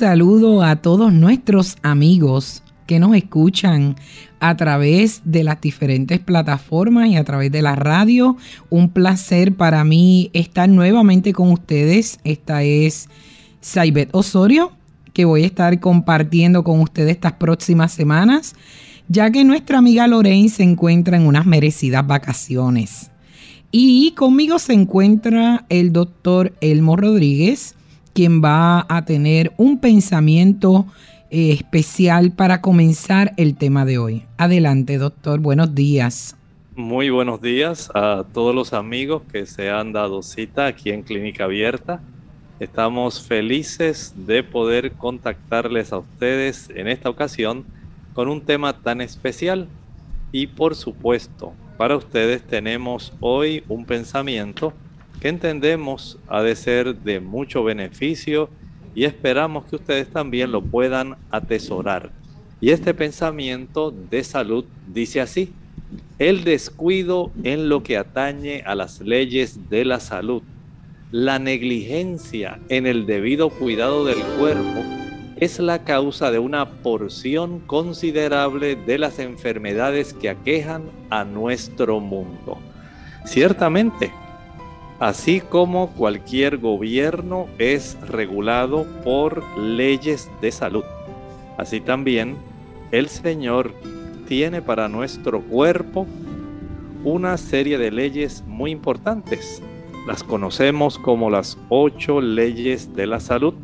Saludo a todos nuestros amigos que nos escuchan a través de las diferentes plataformas y a través de la radio. Un placer para mí estar nuevamente con ustedes. Esta es Saibet Osorio, que voy a estar compartiendo con ustedes estas próximas semanas, ya que nuestra amiga Lorraine se encuentra en unas merecidas vacaciones. Y conmigo se encuentra el doctor Elmo Rodríguez, quien va a tener un pensamiento eh, especial para comenzar el tema de hoy. Adelante, doctor. Buenos días. Muy buenos días a todos los amigos que se han dado cita aquí en Clínica Abierta. Estamos felices de poder contactarles a ustedes en esta ocasión con un tema tan especial. Y por supuesto, para ustedes tenemos hoy un pensamiento que entendemos ha de ser de mucho beneficio y esperamos que ustedes también lo puedan atesorar. Y este pensamiento de salud dice así, el descuido en lo que atañe a las leyes de la salud, la negligencia en el debido cuidado del cuerpo, es la causa de una porción considerable de las enfermedades que aquejan a nuestro mundo. Ciertamente, así como cualquier gobierno es regulado por leyes de salud. Así también el Señor tiene para nuestro cuerpo una serie de leyes muy importantes. Las conocemos como las ocho leyes de la salud.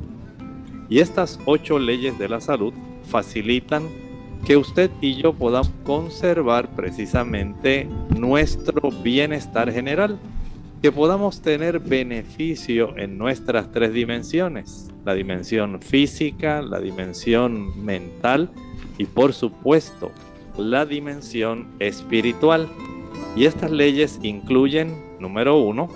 Y estas ocho leyes de la salud facilitan que usted y yo podamos conservar precisamente nuestro bienestar general que podamos tener beneficio en nuestras tres dimensiones, la dimensión física, la dimensión mental y por supuesto la dimensión espiritual. Y estas leyes incluyen, número uno,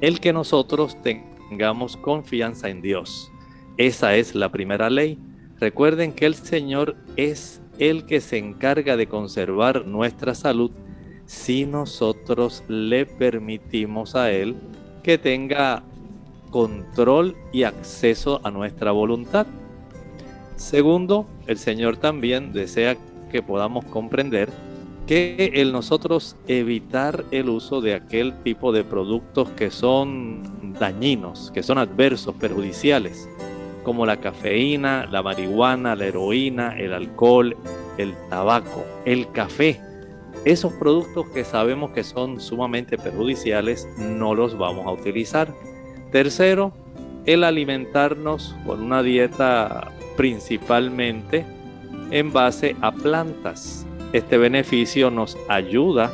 el que nosotros tengamos confianza en Dios. Esa es la primera ley. Recuerden que el Señor es el que se encarga de conservar nuestra salud si nosotros le permitimos a Él que tenga control y acceso a nuestra voluntad. Segundo, el Señor también desea que podamos comprender que el nosotros evitar el uso de aquel tipo de productos que son dañinos, que son adversos, perjudiciales, como la cafeína, la marihuana, la heroína, el alcohol, el tabaco, el café, esos productos que sabemos que son sumamente perjudiciales no los vamos a utilizar. Tercero, el alimentarnos con una dieta principalmente en base a plantas. Este beneficio nos ayuda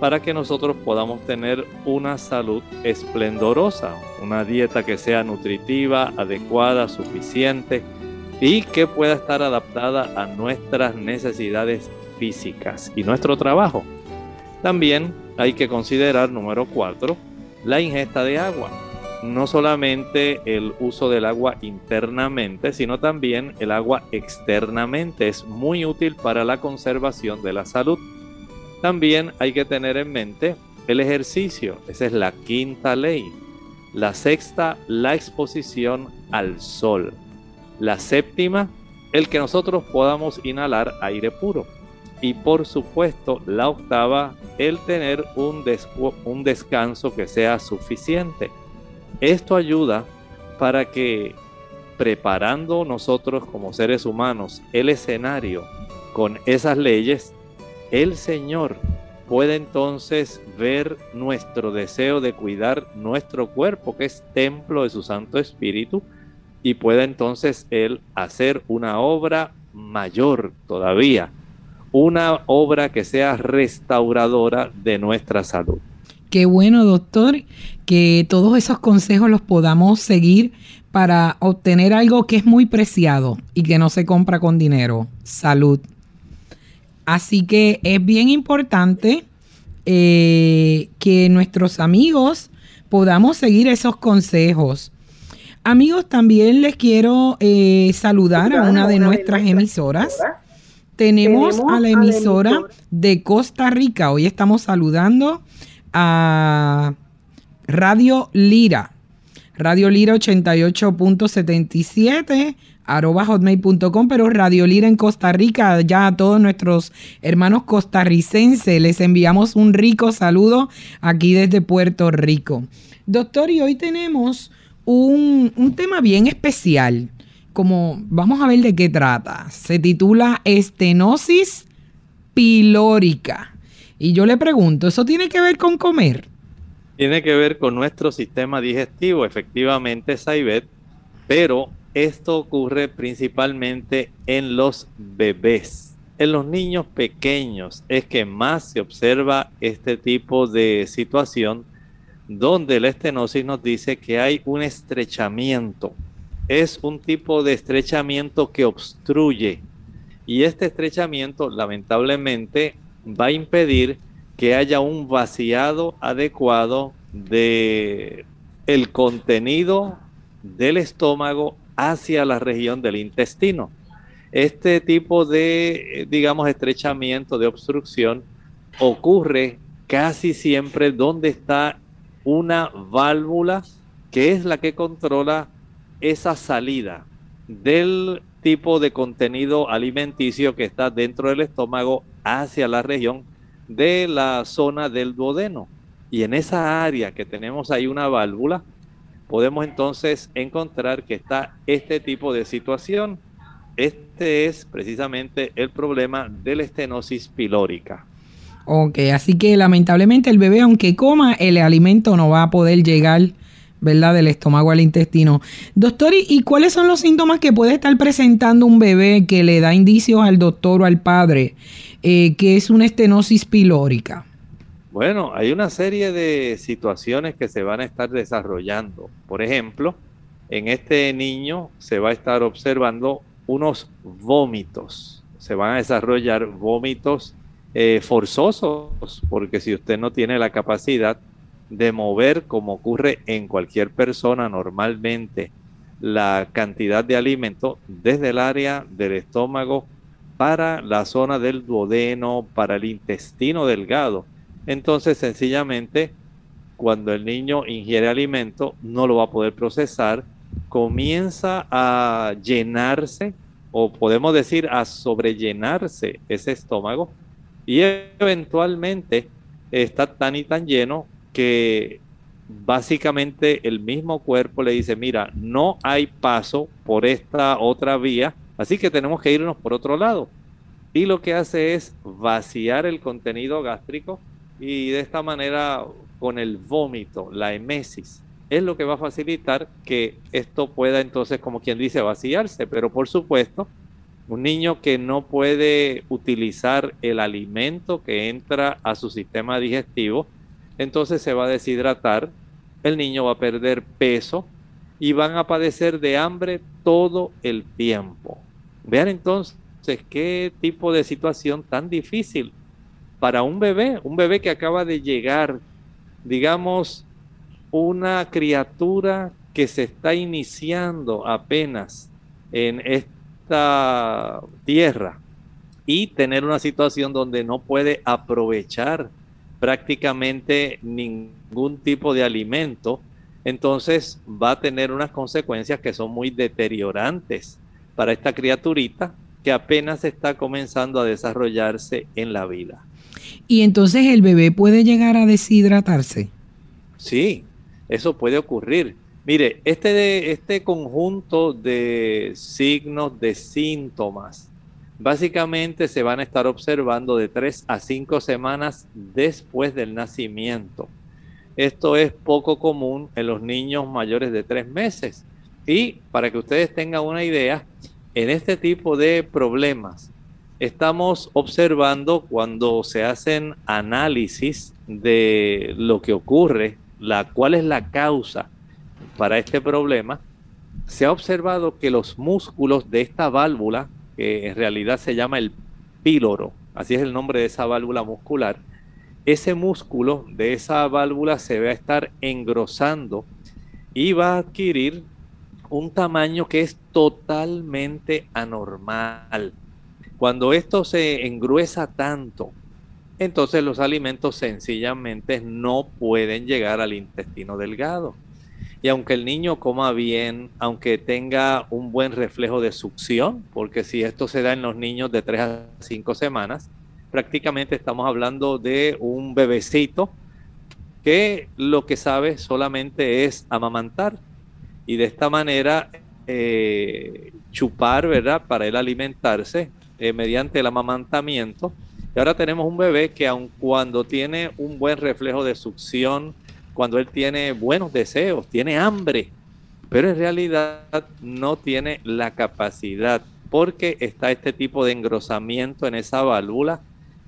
para que nosotros podamos tener una salud esplendorosa, una dieta que sea nutritiva, adecuada, suficiente y que pueda estar adaptada a nuestras necesidades físicas y nuestro trabajo. También hay que considerar, número cuatro, la ingesta de agua. No solamente el uso del agua internamente, sino también el agua externamente. Es muy útil para la conservación de la salud. También hay que tener en mente el ejercicio. Esa es la quinta ley. La sexta, la exposición al sol. La séptima, el que nosotros podamos inhalar aire puro. Y por supuesto, la octava, el tener un, un descanso que sea suficiente. Esto ayuda para que preparando nosotros como seres humanos el escenario con esas leyes, el Señor puede entonces ver nuestro deseo de cuidar nuestro cuerpo, que es templo de su Santo Espíritu, y puede entonces Él hacer una obra mayor todavía una obra que sea restauradora de nuestra salud. Qué bueno, doctor, que todos esos consejos los podamos seguir para obtener algo que es muy preciado y que no se compra con dinero, salud. Así que es bien importante eh, que nuestros amigos podamos seguir esos consejos. Amigos, también les quiero eh, saludar a una de nuestras emisoras. Tenemos a la emisora de Costa Rica. Hoy estamos saludando a Radio Lira. Radio Lira 88.77 arroba hotmail.com, pero Radio Lira en Costa Rica, ya a todos nuestros hermanos costarricenses les enviamos un rico saludo aquí desde Puerto Rico. Doctor, y hoy tenemos un, un tema bien especial, como vamos a ver de qué trata. Se titula Estenosis pilórica. Y yo le pregunto, ¿eso tiene que ver con comer? Tiene que ver con nuestro sistema digestivo, efectivamente, Saibet, pero esto ocurre principalmente en los bebés. En los niños pequeños es que más se observa este tipo de situación donde la estenosis nos dice que hay un estrechamiento. Es un tipo de estrechamiento que obstruye y este estrechamiento lamentablemente va a impedir que haya un vaciado adecuado de el contenido del estómago hacia la región del intestino. Este tipo de, digamos, estrechamiento, de obstrucción, ocurre casi siempre donde está una válvula que es la que controla esa salida del tipo de contenido alimenticio que está dentro del estómago hacia la región de la zona del duodeno. Y en esa área que tenemos ahí una válvula, podemos entonces encontrar que está este tipo de situación. Este es precisamente el problema de la estenosis pilórica. Ok, así que lamentablemente el bebé, aunque coma, el alimento no va a poder llegar, ¿verdad?, del estómago al intestino. Doctor, ¿y cuáles son los síntomas que puede estar presentando un bebé que le da indicios al doctor o al padre eh, que es una estenosis pilórica? Bueno, hay una serie de situaciones que se van a estar desarrollando. Por ejemplo, en este niño se va a estar observando unos vómitos. Se van a desarrollar vómitos eh, forzosos, porque si usted no tiene la capacidad de mover, como ocurre en cualquier persona normalmente, la cantidad de alimento desde el área del estómago para la zona del duodeno, para el intestino delgado, entonces, sencillamente, cuando el niño ingiere alimento, no lo va a poder procesar, comienza a llenarse, o podemos decir a sobrellenarse ese estómago, y eventualmente está tan y tan lleno que básicamente el mismo cuerpo le dice, mira, no hay paso por esta otra vía, así que tenemos que irnos por otro lado. Y lo que hace es vaciar el contenido gástrico y de esta manera con el vómito, la emesis, es lo que va a facilitar que esto pueda entonces, como quien dice, vaciarse. Pero por supuesto, un niño que no puede utilizar el alimento que entra a su sistema digestivo, entonces se va a deshidratar, el niño va a perder peso y van a padecer de hambre todo el tiempo. Vean entonces qué tipo de situación tan difícil para un bebé, un bebé que acaba de llegar, digamos, una criatura que se está iniciando apenas en esta tierra y tener una situación donde no puede aprovechar prácticamente ningún tipo de alimento, entonces va a tener unas consecuencias que son muy deteriorantes para esta criaturita que apenas está comenzando a desarrollarse en la vida. Y entonces el bebé puede llegar a deshidratarse. Sí, eso puede ocurrir. Mire, este, este conjunto de signos, de síntomas, básicamente se van a estar observando de tres a cinco semanas después del nacimiento. Esto es poco común en los niños mayores de tres meses. Y para que ustedes tengan una idea, en este tipo de problemas, estamos observando cuando se hacen análisis de lo que ocurre, la, cuál es la causa para este problema, se ha observado que los músculos de esta válvula, que en realidad se llama el píloro, así es el nombre de esa válvula muscular, ese músculo de esa válvula se va a estar engrosando y va a adquirir un tamaño que es totalmente anormal. Cuando esto se engruesa tanto, entonces los alimentos sencillamente no pueden llegar al intestino delgado. Y aunque el niño coma bien, aunque tenga un buen reflejo de succión, porque si esto se da en los niños de 3 a 5 semanas, prácticamente estamos hablando de un bebecito que lo que sabe solamente es amamantar. Y de esta manera eh, chupar, ¿verdad? Para él alimentarse eh, mediante el amamantamiento. Y ahora tenemos un bebé que aun cuando tiene un buen reflejo de succión, cuando él tiene buenos deseos, tiene hambre, pero en realidad no tiene la capacidad porque está este tipo de engrosamiento en esa válvula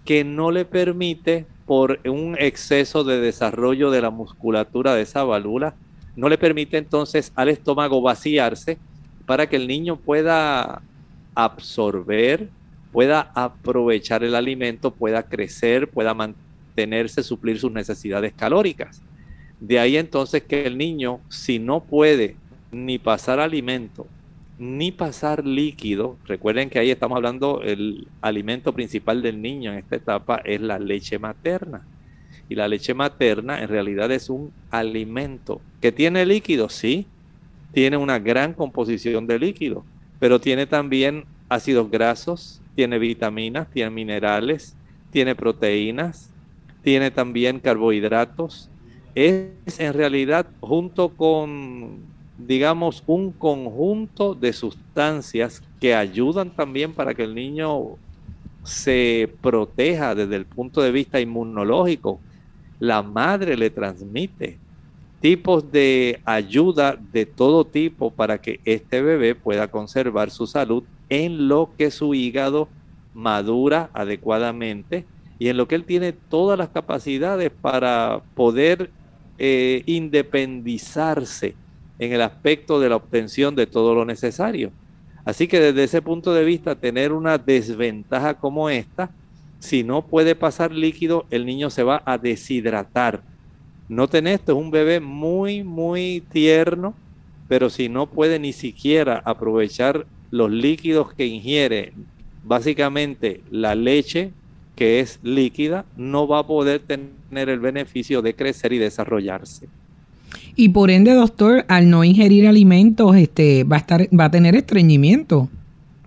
que no le permite por un exceso de desarrollo de la musculatura de esa válvula, no le permite entonces al estómago vaciarse para que el niño pueda absorber, pueda aprovechar el alimento, pueda crecer, pueda mantenerse, suplir sus necesidades calóricas. De ahí entonces que el niño, si no puede ni pasar alimento, ni pasar líquido, recuerden que ahí estamos hablando, el alimento principal del niño en esta etapa es la leche materna. Y la leche materna en realidad es un alimento que tiene líquido, sí, tiene una gran composición de líquido, pero tiene también ácidos grasos, tiene vitaminas, tiene minerales, tiene proteínas, tiene también carbohidratos. Es en realidad junto con, digamos, un conjunto de sustancias que ayudan también para que el niño se proteja desde el punto de vista inmunológico. La madre le transmite tipos de ayuda de todo tipo para que este bebé pueda conservar su salud en lo que su hígado madura adecuadamente y en lo que él tiene todas las capacidades para poder eh, independizarse en el aspecto de la obtención de todo lo necesario. Así que desde ese punto de vista, tener una desventaja como esta, si no puede pasar líquido, el niño se va a deshidratar. Noten esto, es un bebé muy, muy tierno, pero si no puede ni siquiera aprovechar los líquidos que ingiere, básicamente la leche, que es líquida, no va a poder tener el beneficio de crecer y desarrollarse. Y por ende, doctor, al no ingerir alimentos, este, va a estar, va a tener estreñimiento.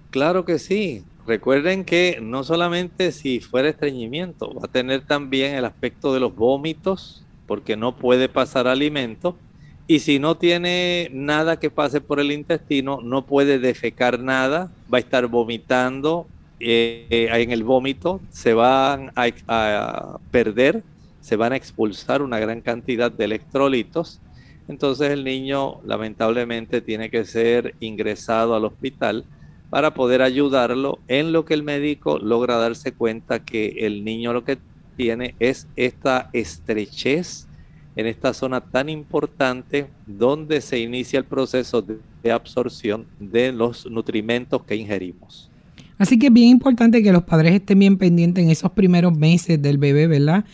Claro que sí. Recuerden que no solamente si fuera estreñimiento, va a tener también el aspecto de los vómitos, porque no puede pasar alimento y si no tiene nada que pase por el intestino, no puede defecar nada, va a estar vomitando, eh, en el vómito se van a, perder, se van a expulsar una gran cantidad de electrolitos. Entonces el niño lamentablemente tiene que ser ingresado al hospital para poder ayudarlo en lo que el médico logra darse cuenta que el niño lo que tiene es esta estrechez en esta zona tan importante donde se inicia el proceso de, absorción de los nutrimentos que ingerimos. Así que es bien importante que los padres estén bien pendientes en esos primeros meses del bebé, ¿verdad?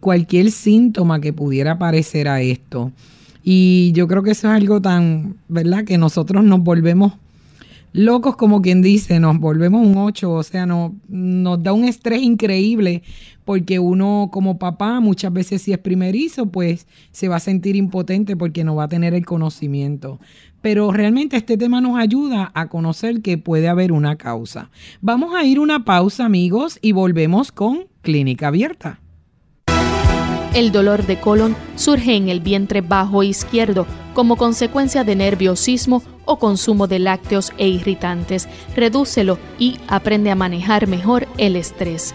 cualquier síntoma que pudiera aparecer a esto. Y yo creo que eso es algo tan, ¿verdad? Que nosotros nos volvemos locos como quien dice, nos volvemos un 8, o sea, no, nos da un estrés increíble porque uno como papá muchas veces si es primerizo, pues se va a sentir impotente porque no va a tener el conocimiento. Pero realmente este tema nos ayuda a conocer que puede haber una causa. Vamos a ir una pausa amigos y volvemos con Clínica Abierta. El dolor de colon surge en el vientre bajo izquierdo como consecuencia de nerviosismo o consumo de lácteos e irritantes. Redúcelo y aprende a manejar mejor el estrés.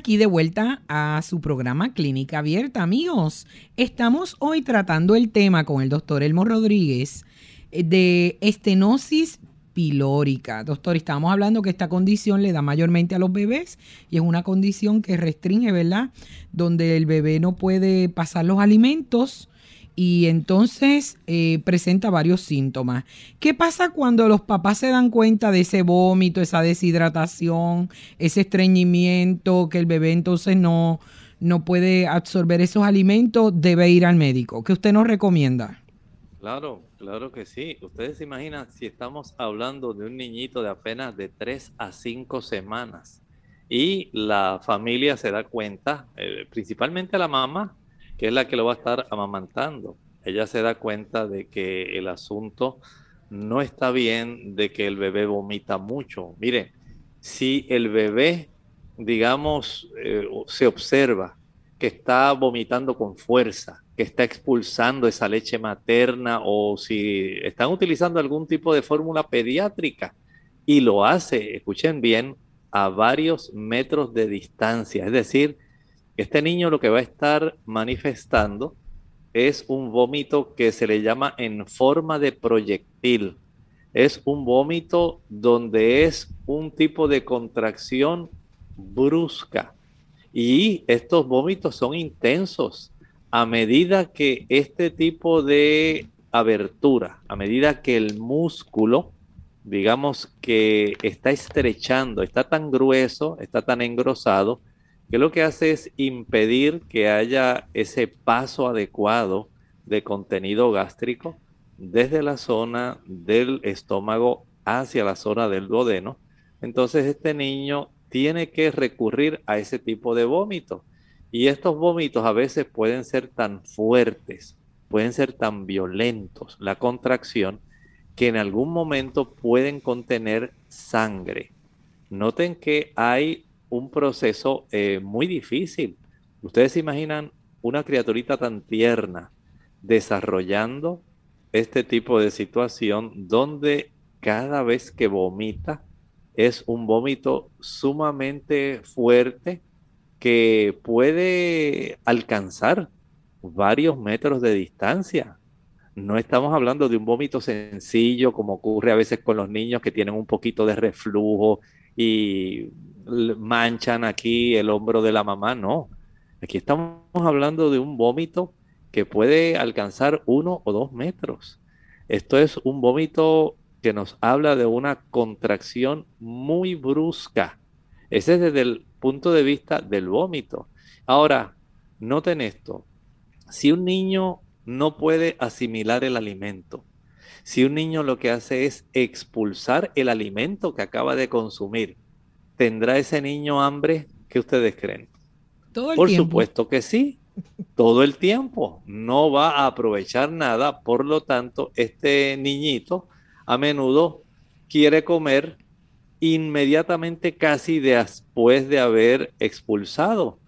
Aquí de vuelta a su programa Clínica Abierta, amigos. Estamos hoy tratando el tema con el doctor Elmo Rodríguez eh, de estenosis pilórica. Doctor, estábamos hablando que esta condición le da mayormente a los bebés y es una condición que restringe, ¿verdad? Donde el bebé no puede pasar los alimentos y entonces eh, presenta varios síntomas. ¿Qué pasa cuando los papás se dan cuenta de ese vómito, esa deshidratación, ese estreñimiento, que el bebé entonces no, no puede absorber esos alimentos? Debe ir al médico. ¿Qué usted nos recomienda? Claro, claro que sí. Ustedes se imaginan si estamos hablando de un niñito de apenas de 3 a 5 semanas y la familia se da cuenta, eh, principalmente la mamá, que es la que lo va a estar amamantando. Ella se da cuenta de que el asunto no está bien, de que el bebé vomita mucho. Mire, si el bebé, digamos, eh, se observa que está vomitando con fuerza, que está expulsando esa leche materna o si están utilizando algún tipo de fórmula pediátrica y lo hace, escuchen bien, a varios metros de distancia, es decir, este niño lo que va a estar manifestando es un vómito que se le llama en forma de proyectil. Es un vómito donde es un tipo de contracción brusca. Y estos vómitos son intensos. A medida que este tipo de abertura, a medida que el músculo, digamos que está estrechando, está tan grueso, está tan engrosado, que lo que hace es impedir que haya ese paso adecuado de contenido gástrico desde la zona del estómago hacia la zona del duodeno. Entonces este niño tiene que recurrir a ese tipo de vómito. Y estos vómitos a veces pueden ser tan fuertes, pueden ser tan violentos, la contracción, que en algún momento pueden contener sangre. Noten que hay un proceso eh, muy difícil. Ustedes se imaginan una criaturita tan tierna desarrollando este tipo de situación donde cada vez que vomita es un vómito sumamente fuerte que puede alcanzar varios metros de distancia. No estamos hablando de un vómito sencillo como ocurre a veces con los niños que tienen un poquito de reflujo y manchan aquí el hombro de la mamá, no. Aquí estamos hablando de un vómito que puede alcanzar uno o dos metros. Esto es un vómito que nos habla de una contracción muy brusca. Ese es desde el punto de vista del vómito. Ahora, noten esto. Si un niño no puede asimilar el alimento, si un niño lo que hace es expulsar el alimento que acaba de consumir, ¿tendrá ese niño hambre? ¿Qué ustedes creen? Todo el Por tiempo. supuesto que sí, todo el tiempo. No va a aprovechar nada, por lo tanto, este niñito a menudo quiere comer inmediatamente casi después de haber expulsado,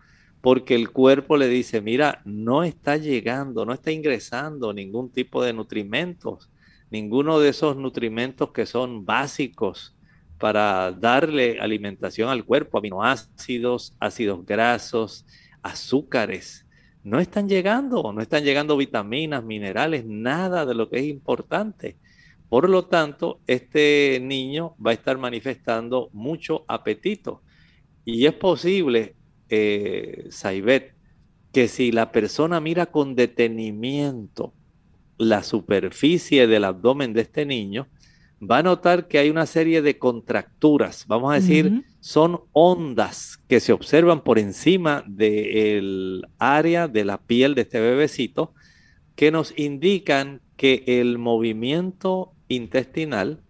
porque el cuerpo le dice, mira, no está llegando, no está ingresando ningún tipo de nutrimentos, ninguno de esos nutrimentos que son básicos para darle alimentación al cuerpo, aminoácidos, ácidos grasos, azúcares. No están llegando, no están llegando vitaminas, minerales, nada de lo que es importante. Por lo tanto, este niño va a estar manifestando mucho apetito. Y es posible, eh, Saibet, que si la persona mira con detenimiento la superficie del abdomen de este niño, va a notar que hay una serie de contracturas, vamos a decir, son ondas que se observan por encima del área de la piel de este bebecito que nos indican que el movimiento intestinal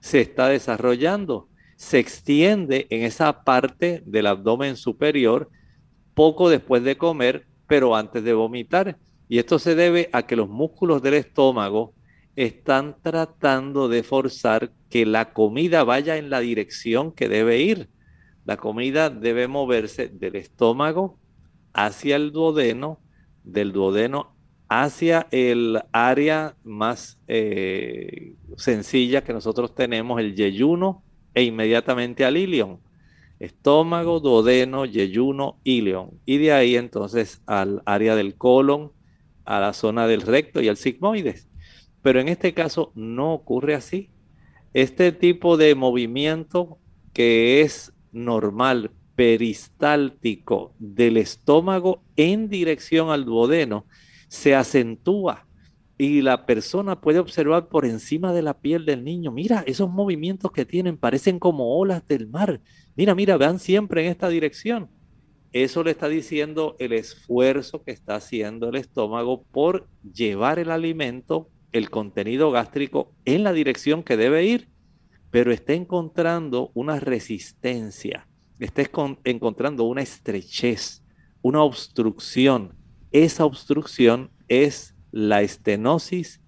se está desarrollando, se extiende en esa parte del abdomen superior poco después de comer, pero antes de vomitar. Y esto se debe a que los músculos del estómago están tratando de forzar que la comida vaya en la dirección que debe ir. La comida debe moverse del estómago hacia el duodeno, del duodeno hacia el área más eh, sencilla que nosotros tenemos, el yeyuno, e inmediatamente al ilion. Estómago, duodeno, yeyuno, ilion. Y de ahí entonces al área del colon, a la zona del recto y al sigmoides. Pero en este caso no ocurre así. Este tipo de movimiento que es normal, peristáltico del estómago en dirección al duodeno, se acentúa y la persona puede observar por encima de la piel del niño, mira, esos movimientos que tienen parecen como olas del mar. Mira, mira, van siempre en esta dirección. Eso le está diciendo el esfuerzo que está haciendo el estómago por llevar el alimento, el contenido gástrico, en la dirección que debe ir, pero está encontrando una resistencia, está encontrando una estrechez, una obstrucción. Esa obstrucción es la estenosis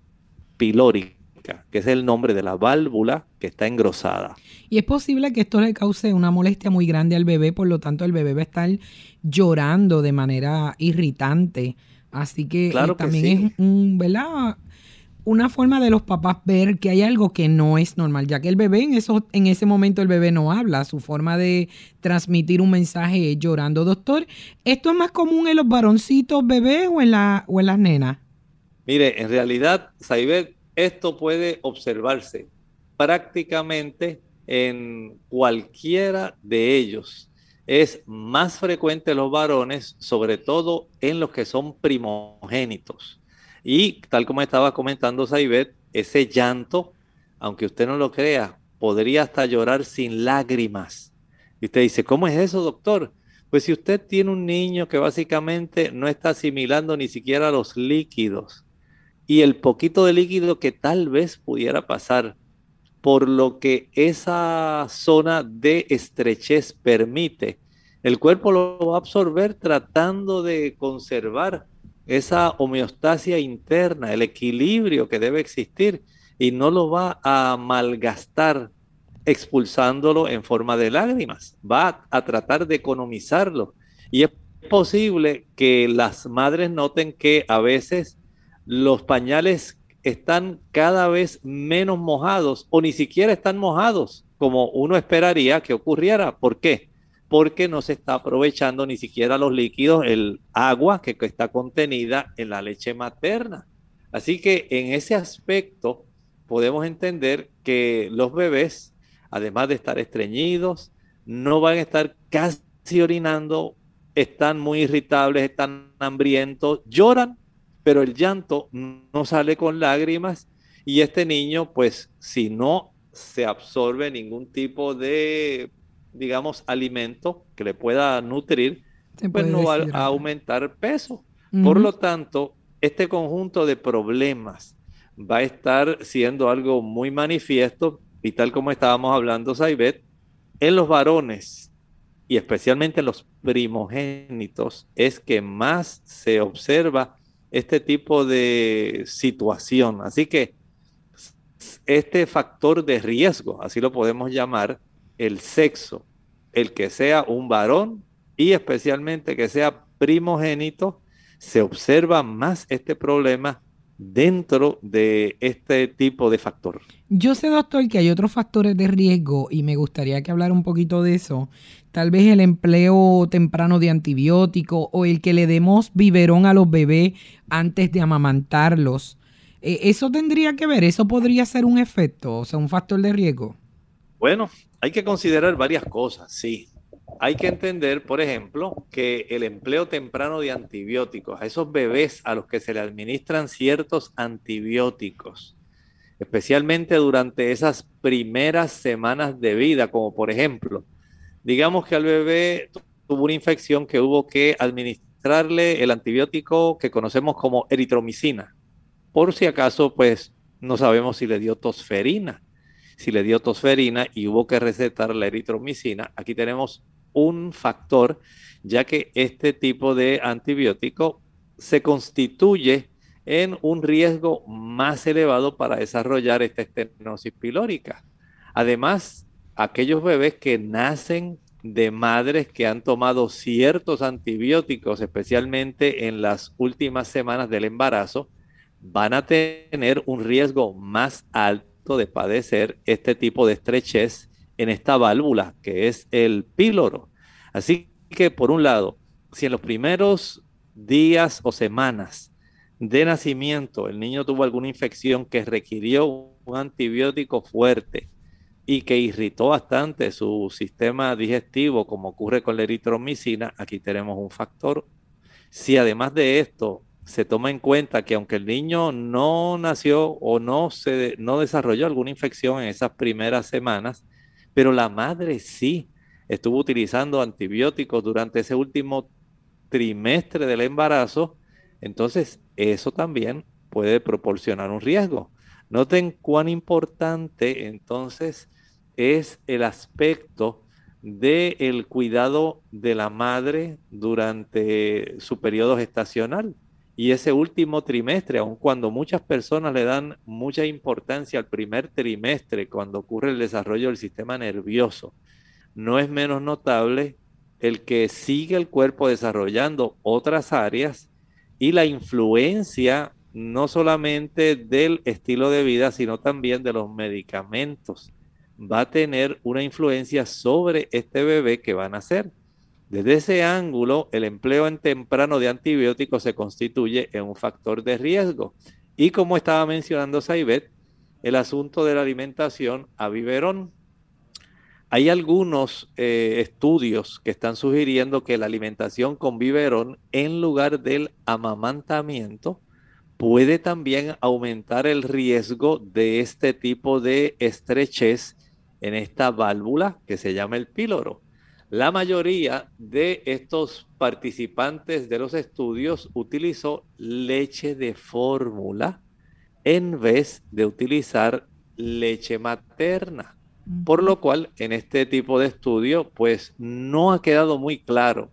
pilórica, que es el nombre de la válvula que está engrosada. Y es posible que esto le cause una molestia muy grande al bebé, por lo tanto el bebé va a estar llorando de manera irritante. Así que, Claro eh, que también sí. es un, ¿verdad? Una forma de los papás ver que hay algo que no es normal, ya que el bebé en, eso, en ese momento el bebé no habla, su forma de transmitir un mensaje es llorando. Doctor, ¿esto es más común en los varoncitos bebés o en, la, o en las nenas? Mire, en realidad, Saibet, esto puede observarse prácticamente en cualquiera de ellos. Es más frecuente en los varones, sobre todo en los que son primogénitos. Y tal como estaba comentando Saibet, ese llanto, aunque usted no lo crea, podría hasta llorar sin lágrimas. Y usted dice, ¿cómo es eso, doctor? Pues si usted tiene un niño que básicamente no está asimilando ni siquiera los líquidos, y el poquito de líquido que tal vez pudiera pasar, por lo que esa zona de estrechez permite, el cuerpo lo va a absorber tratando de conservar esa homeostasia interna, el equilibrio que debe existir, y no lo va a malgastar expulsándolo en forma de lágrimas, va a tratar de economizarlo. Y es posible que las madres noten que a veces los pañales están cada vez menos mojados o ni siquiera están mojados como uno esperaría que ocurriera. ¿Por qué? Porque no se está aprovechando ni siquiera los líquidos, el agua que está contenida en la leche materna. Así que en ese aspecto podemos entender que los bebés además de estar estreñidos, no van a estar casi orinando, están muy irritables, están hambrientos, lloran, pero el llanto no sale con lágrimas y este niño, pues si no se absorbe ningún tipo de, digamos, alimento que le pueda nutrir, pues no va a aumentar peso. Por lo tanto, este conjunto de problemas va a estar siendo algo muy manifiesto y tal como estábamos hablando, Saibet, en los varones y especialmente en los primogénitos es que más se observa este tipo de situación. Así que este factor de riesgo, así lo podemos llamar, el sexo, el que sea un varón y especialmente que sea primogénito, se observa más este problema dentro de este tipo de factor. Yo sé, doctor, que hay otros factores de riesgo y me gustaría que hablara un poquito de eso. Tal vez el empleo temprano de antibióticos o el que le demos biberón a los bebés antes de amamantarlos. Eh, ¿Eso tendría que ver? ¿Eso podría ser un efecto, o sea, un factor de riesgo? Bueno, hay que considerar varias cosas, sí. Hay que entender, por ejemplo, que el empleo temprano de antibióticos, a esos bebés a los que se le administran ciertos antibióticos, especialmente durante esas primeras semanas de vida, como por ejemplo, digamos que al bebé tuvo una infección que hubo que administrarle el antibiótico que conocemos como eritromicina. Por si acaso, pues no sabemos si le dio tosferina. Si le dio tosferina y hubo que recetar la eritromicina, aquí tenemos un factor, ya que este tipo de antibiótico se constituye en un riesgo más elevado para desarrollar esta estenosis pilórica. Además, aquellos bebés que nacen de madres que han tomado ciertos antibióticos, especialmente en las últimas semanas del embarazo, van a tener un riesgo más alto de padecer este tipo de estrechez en esta válvula, que es el píloro. Así que, por un lado, si en los primeros días o semanas de nacimiento el niño tuvo alguna infección que requirió un antibiótico fuerte y que irritó bastante su sistema digestivo, como ocurre con la eritromicina, aquí tenemos un factor. Si además de esto se toma en cuenta que aunque el niño no nació o no, se, no desarrolló alguna infección en esas primeras semanas, pero la madre sí estuvo utilizando antibióticos durante ese último trimestre del embarazo, entonces eso también puede proporcionar un riesgo. Noten cuán importante entonces es el aspecto del cuidado de la madre durante su periodo gestacional y ese último trimestre, aun cuando muchas personas le dan mucha importancia al primer trimestre, cuando ocurre el desarrollo del sistema nervioso, no es menos notable el que sigue el cuerpo desarrollando otras áreas y la influencia no solamente del estilo de vida, sino también de los medicamentos. Va a tener una influencia sobre este bebé que va a nacer. Desde ese ángulo, el empleo en temprano de antibióticos se constituye en un factor de riesgo. Y como estaba mencionando Saibet, el asunto de la alimentación a biberón. Hay algunos eh, estudios que están sugiriendo que la alimentación con biberón en lugar del amamantamiento puede también aumentar el riesgo de este tipo de estrechez en esta válvula que se llama el píloro. La mayoría de estos participantes de los estudios utilizó leche de fórmula en vez de utilizar leche materna. Por lo cual, en este tipo de estudio, pues no ha quedado muy claro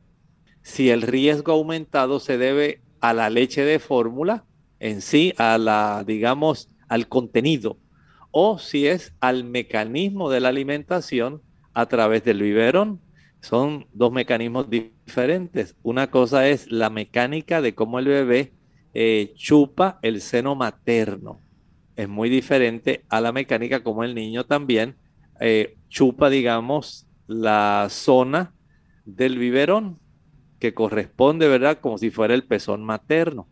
si el riesgo aumentado se debe a la leche de fórmula en sí, a la, digamos, al contenido, o si es al mecanismo de la alimentación a través del biberón son dos mecanismos diferentes. Una cosa es la mecánica de cómo el bebé eh, chupa el seno materno. Es muy diferente a la mecánica como el niño también eh, chupa, digamos, la zona del biberón que corresponde, ¿verdad? Como si fuera el pezón materno.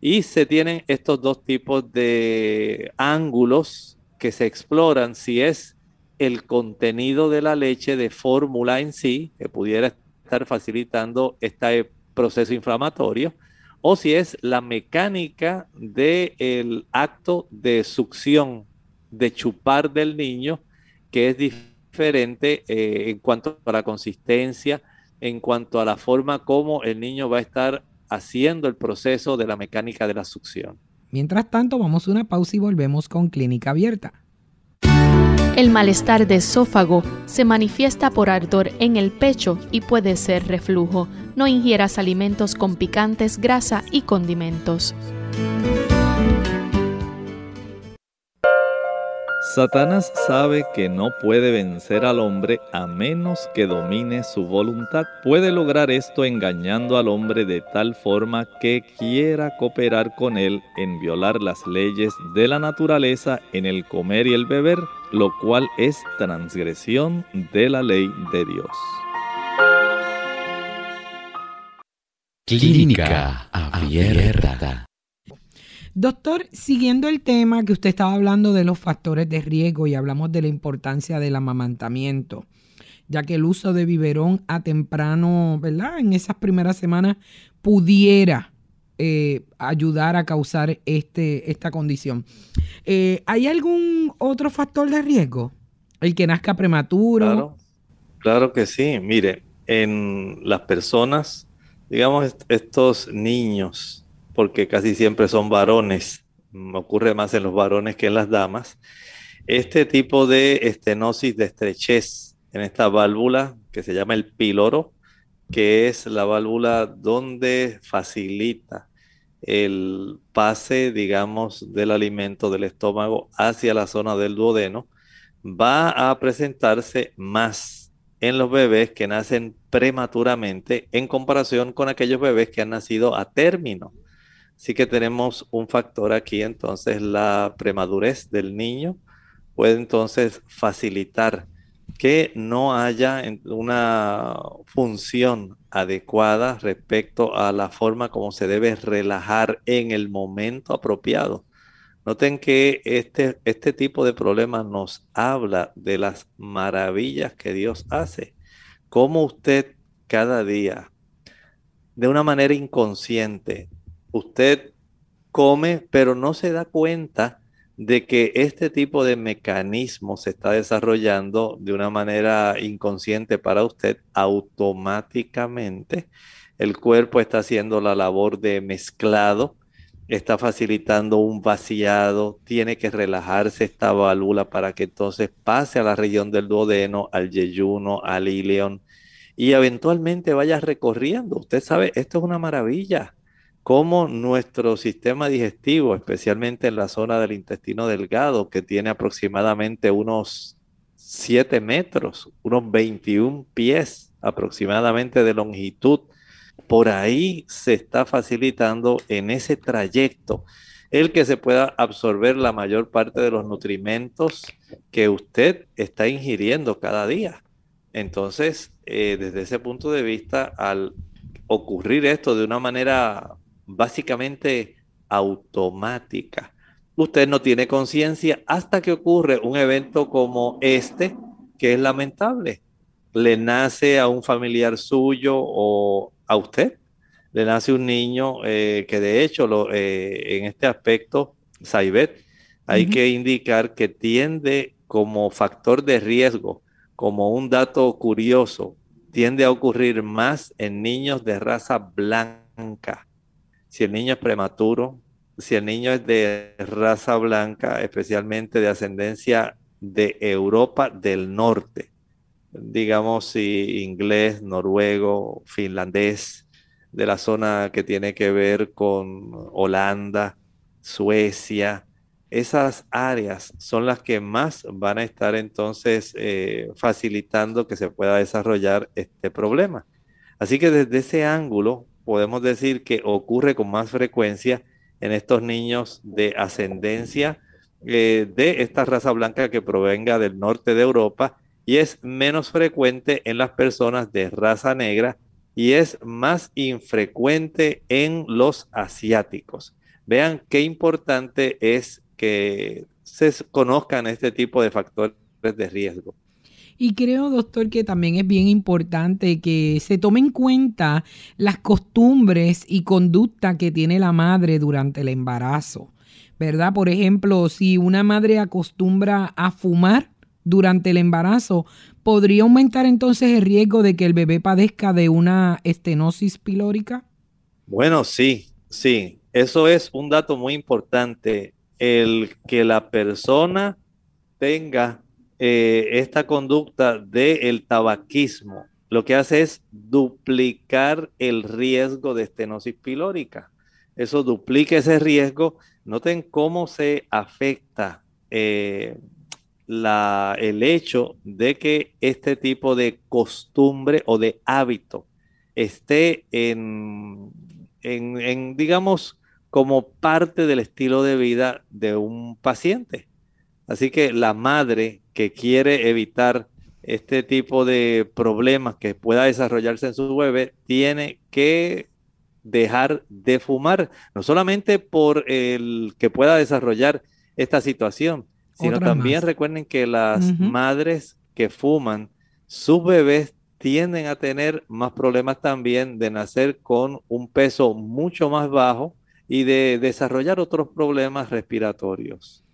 Y se tienen estos dos tipos de ángulos que se exploran si es el contenido de la leche de fórmula en sí, que pudiera estar facilitando este proceso inflamatorio, o si es la mecánica del acto de succión, de chupar del niño, que es diferente eh, en cuanto a la consistencia, en cuanto a la forma como el niño va a estar haciendo el proceso de la mecánica de la succión. Mientras tanto, vamos a una pausa y volvemos con Clínica Abierta. El malestar de esófago se manifiesta por ardor en el pecho y puede ser reflujo. No ingieras alimentos con picantes, grasa y condimentos. Satanás sabe que no puede vencer al hombre a menos que domine su voluntad. Puede lograr esto engañando al hombre de tal forma que quiera cooperar con él en violar las leyes de la naturaleza en el comer y el beber, lo cual es transgresión de la ley de Dios. Clínica abierta. Doctor, siguiendo el tema que usted estaba hablando de los factores de riesgo y hablamos de la importancia del amamantamiento, ya que el uso de biberón a temprano, ¿verdad? En esas primeras semanas pudiera eh, ayudar a causar este, esta condición. Eh, ¿Hay algún otro factor de riesgo? El que nazca prematuro. Claro, claro que sí. Mire, en las personas, digamos, estos niños porque casi siempre son varones, ocurre más en los varones que en las damas, este tipo de estenosis de estrechez en esta válvula que se llama el píloro, que es la válvula donde facilita el pase, digamos, del alimento del estómago hacia la zona del duodeno, va a presentarse más en los bebés que nacen prematuramente en comparación con aquellos bebés que han nacido a término. Sí que tenemos un factor aquí, entonces la premadurez del niño puede entonces facilitar que no haya una función adecuada respecto a la forma como se debe relajar en el momento apropiado. Noten que este, este tipo de problemas nos habla de las maravillas que Dios hace. Cómo usted cada día, de una manera inconsciente, usted come, pero no se da cuenta de que este tipo de mecanismo se está desarrollando de una manera inconsciente para usted automáticamente. El cuerpo está haciendo la labor de mezclado, está facilitando un vaciado, tiene que relajarse esta válvula para que entonces pase a la región del duodeno, al yeyuno, al ileón y eventualmente vaya recorriendo. Usted sabe, esto es una maravilla cómo nuestro sistema digestivo, especialmente en la zona del intestino delgado, que tiene aproximadamente unos 7 metros, unos 21 pies aproximadamente de longitud, por ahí se está facilitando en ese trayecto el que se pueda absorber la mayor parte de los nutrimentos que usted está ingiriendo cada día. Entonces, eh, desde ese punto de vista, al ocurrir esto de una manera básicamente automática. Usted no tiene conciencia hasta que ocurre un evento como este, que es lamentable. Le nace a un familiar suyo o a usted, le nace un niño eh, que de hecho lo, eh, en este aspecto, Saibet, hay que indicar que tiende como factor de riesgo, como un dato curioso, tiende a ocurrir más en niños de raza blanca si el niño es prematuro, si el niño es de raza blanca, especialmente de ascendencia de Europa del Norte, digamos si inglés, noruego, finlandés, de la zona que tiene que ver con Holanda, Suecia, esas áreas son las que más van a estar entonces eh, facilitando que se pueda desarrollar este problema. Así que desde ese ángulo podemos decir que ocurre con más frecuencia en estos niños de ascendencia eh, de esta raza blanca que provenga del norte de Europa y es menos frecuente en las personas de raza negra y es más infrecuente en los asiáticos. Vean qué importante es que se conozcan este tipo de factores de riesgo. Y creo, doctor, que también es bien importante que se tome en cuenta las costumbres y conducta que tiene la madre durante el embarazo, ¿verdad? Por ejemplo, si una madre acostumbra a fumar durante el embarazo, ¿podría aumentar entonces el riesgo de que el bebé padezca de una estenosis pilórica? Bueno, sí, sí. Eso es un dato muy importante. El que la persona tenga eh, esta conducta del tabaquismo lo que hace es duplicar el riesgo de estenosis pilórica. Eso duplica ese riesgo. Noten cómo se afecta eh, la, el hecho de que este tipo de costumbre o de hábito esté en, en digamos, como parte del estilo de vida de un paciente. Así que la madre que quiere evitar este tipo de problemas que pueda desarrollarse en su bebé, tiene que dejar de fumar, no solamente por el que pueda desarrollar esta situación, sino también recuerden que las madres que fuman, sus bebés tienden a tener más problemas también de nacer con un peso mucho más bajo y de desarrollar otros problemas respiratorios.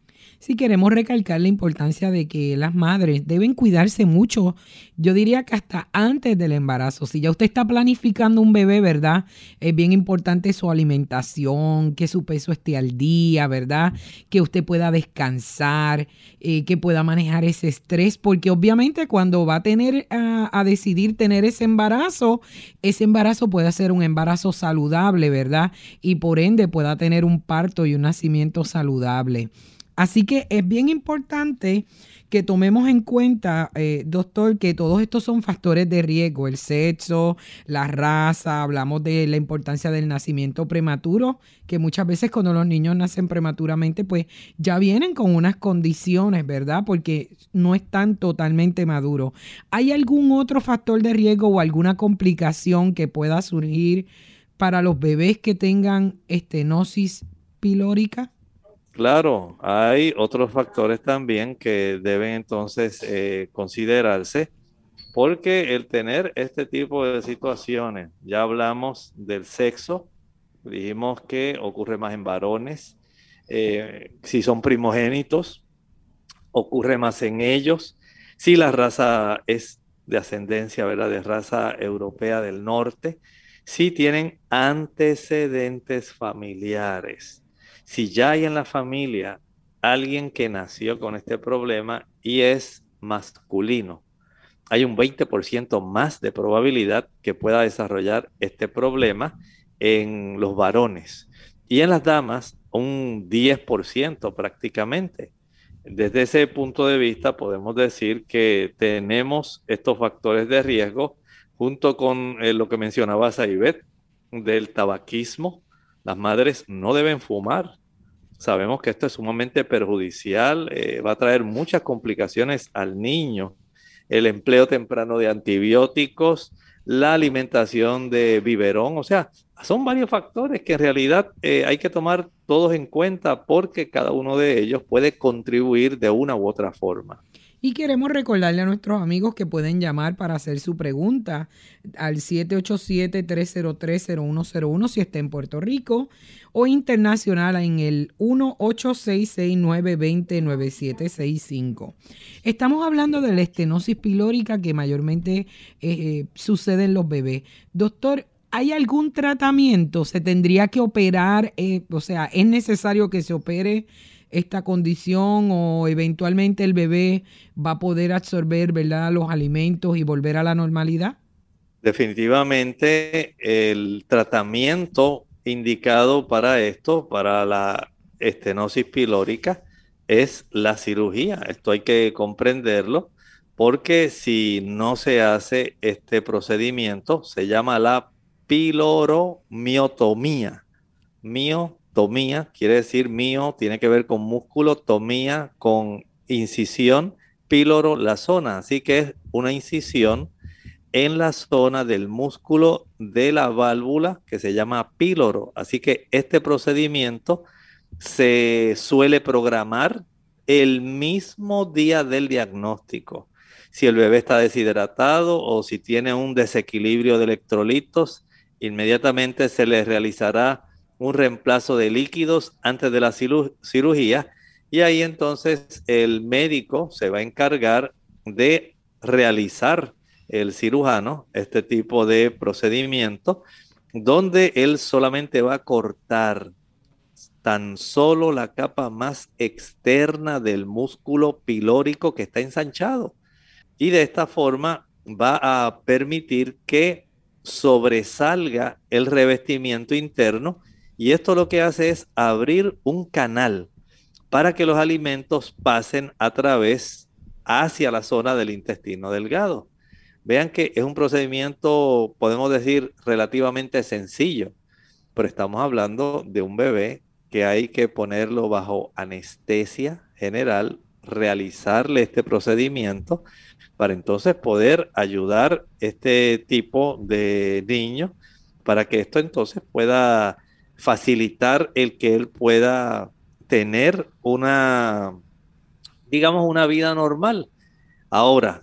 Sí queremos recalcar la importancia de que las madres deben cuidarse mucho, yo diría que hasta antes del embarazo. Si ya usted está planificando un bebé, ¿verdad? Es bien importante su alimentación, que su peso esté al día, ¿verdad? Que usted pueda descansar, eh, que pueda manejar ese estrés, porque obviamente cuando va a tener a, a decidir tener ese embarazo, ese embarazo puede ser un embarazo saludable, ¿verdad? Y por ende pueda tener un parto y un nacimiento saludable. Así que es bien importante que tomemos en cuenta, eh, doctor, que todos estos son factores de riesgo, el sexo, la raza, hablamos de la importancia del nacimiento prematuro, que muchas veces cuando los niños nacen prematuramente, pues ya vienen con unas condiciones, ¿verdad? Porque no están totalmente maduros. ¿Hay algún otro factor de riesgo o alguna complicación que pueda surgir para los bebés que tengan estenosis pilórica? Claro, hay otros factores también que deben entonces eh, considerarse, porque el tener este tipo de situaciones, ya hablamos del sexo, dijimos que ocurre más en varones, eh, si son primogénitos, ocurre más en ellos, si la raza es de ascendencia, ¿verdad? De raza europea del norte, si tienen antecedentes familiares si ya hay en la familia alguien que nació con este problema y es masculino, hay un 20% más de probabilidad que pueda desarrollar este problema en los varones y en las damas un 10% prácticamente. Desde ese punto de vista podemos decir que tenemos estos factores de riesgo junto con eh, lo que mencionaba Saibet del tabaquismo. Las madres no deben fumar, Sabemos que esto es sumamente perjudicial, eh, va a traer muchas complicaciones al niño. El empleo temprano de antibióticos, la alimentación de biberón, o sea, son varios factores que en realidad eh, hay que tomar todos en cuenta porque cada uno de ellos puede contribuir de una u otra forma. Y queremos recordarle a nuestros amigos que pueden llamar para hacer su pregunta al 787-303-0101 si está en Puerto Rico o internacional en el 1-866-920-9765. Estamos hablando de la estenosis pilórica que mayormente eh, sucede en los bebés. Doctor, ¿hay algún tratamiento? ¿Se tendría que operar? Eh, o sea, ¿es necesario que se opere? Esta condición o eventualmente el bebé va a poder absorber ¿verdad? los alimentos y volver a la normalidad? Definitivamente el tratamiento indicado para esto, para la estenosis pilórica, es la cirugía. Esto hay que comprenderlo porque si no se hace este procedimiento, se llama la piloromiotomía. Mio tomía, quiere decir mío, tiene que ver con músculo, tomía con incisión, píloro, la zona. Así que es una incisión en la zona del músculo de la válvula que se llama píloro. Así que este procedimiento se suele programar el mismo día del diagnóstico. Si el bebé está deshidratado o si tiene un desequilibrio de electrolitos, inmediatamente se le realizará un reemplazo de líquidos antes de la cirugía y ahí entonces el médico se va a encargar de realizar el cirujano este tipo de procedimiento donde él solamente va a cortar tan solo la capa más externa del músculo pilórico que está ensanchado. Y de esta forma va a permitir que sobresalga el revestimiento interno y esto lo que hace es abrir un canal para que los alimentos pasen a través hacia la zona del intestino delgado. Vean que es un procedimiento, podemos decir, relativamente sencillo, pero estamos hablando de un bebé que hay que ponerlo bajo anestesia general, realizarle este procedimiento para entonces poder ayudar este tipo de niño para que esto entonces pueda facilitar el que él pueda tener una, digamos, una vida normal. Ahora,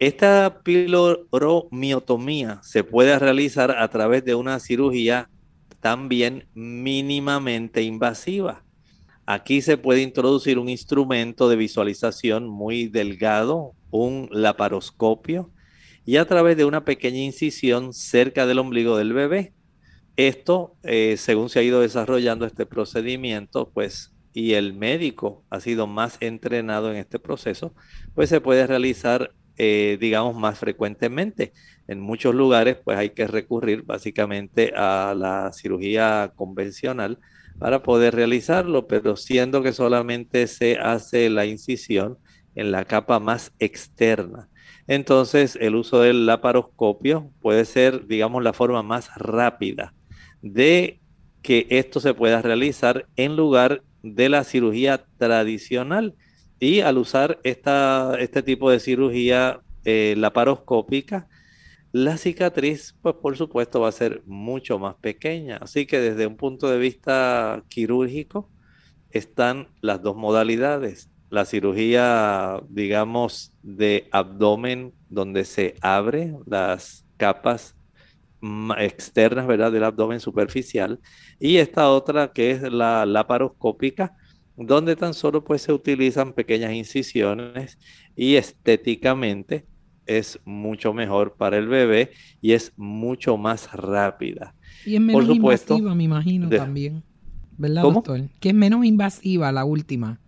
esta piloromiotomía se puede realizar a través de una cirugía también mínimamente invasiva. Aquí se puede introducir un instrumento de visualización muy delgado, un laparoscopio, y a través de una pequeña incisión cerca del ombligo del bebé. Esto, eh, según se ha ido desarrollando este procedimiento, pues, y el médico ha sido más entrenado en este proceso, pues se puede realizar, eh, digamos, más frecuentemente en muchos lugares pues hay que recurrir básicamente a la cirugía convencional para poder realizarlo, pero siendo que solamente se hace la incisión en la capa más externa. Entonces el uso del laparoscopio puede ser, digamos, la forma más rápida de que esto se pueda realizar en lugar de la cirugía tradicional. Y al usar esta, este tipo de cirugía eh, laparoscópica, la cicatriz, pues por supuesto va a ser mucho más pequeña. Así que desde un punto de vista quirúrgico están las dos modalidades. La cirugía, digamos, de abdomen, donde se abren las capas externas, ¿verdad?, del abdomen superficial. Y esta otra que es la laparoscópica, donde tan solo pues se utilizan pequeñas incisiones y estéticamente es mucho mejor para el bebé y es mucho más rápida. Y es menos invasiva, me imagino, también. ¿Verdad, doctor? Que es menos invasiva la última.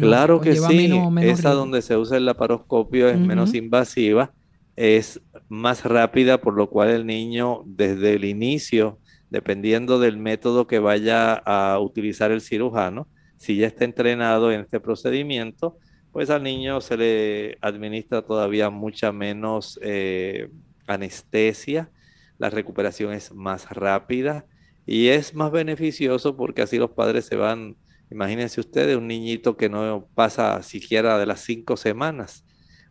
Claro que sí. Esa donde se usa el laparoscopio es menos invasiva, es más rápida, por lo cual el niño desde el inicio, dependiendo del método que vaya a utilizar el cirujano, si ya está entrenado en este procedimiento, pues al niño se le administra todavía mucha menos eh, anestesia, la recuperación es más rápida y es más beneficioso porque así los padres se van, imagínense ustedes, un niñito que no pasa siquiera de las cinco semanas,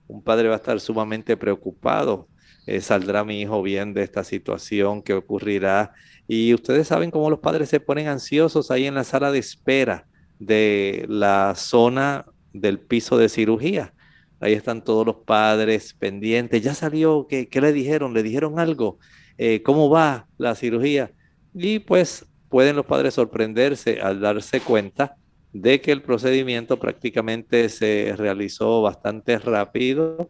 un padre va a estar sumamente preocupado, eh, saldrá mi hijo bien de esta situación, qué ocurrirá. Y ustedes saben cómo los padres se ponen ansiosos ahí en la sala de espera de la zona del piso de cirugía. Ahí están todos los padres pendientes. Ya salió, ¿qué, le dijeron? ¿Le dijeron algo? Eh, ¿Cómo va la cirugía? Y pues pueden los padres sorprenderse al darse cuenta de que el procedimiento prácticamente se realizó bastante rápido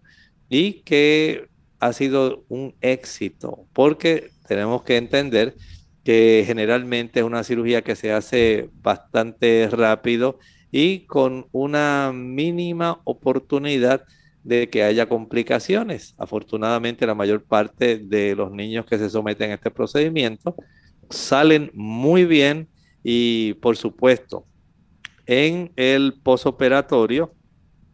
y que ha sido un éxito, porque tenemos que entender que generalmente es una cirugía que se hace bastante rápido y con una mínima oportunidad de que haya complicaciones. Afortunadamente, la mayor parte de los niños que se someten a este procedimiento salen muy bien y, por supuesto, en el posoperatorio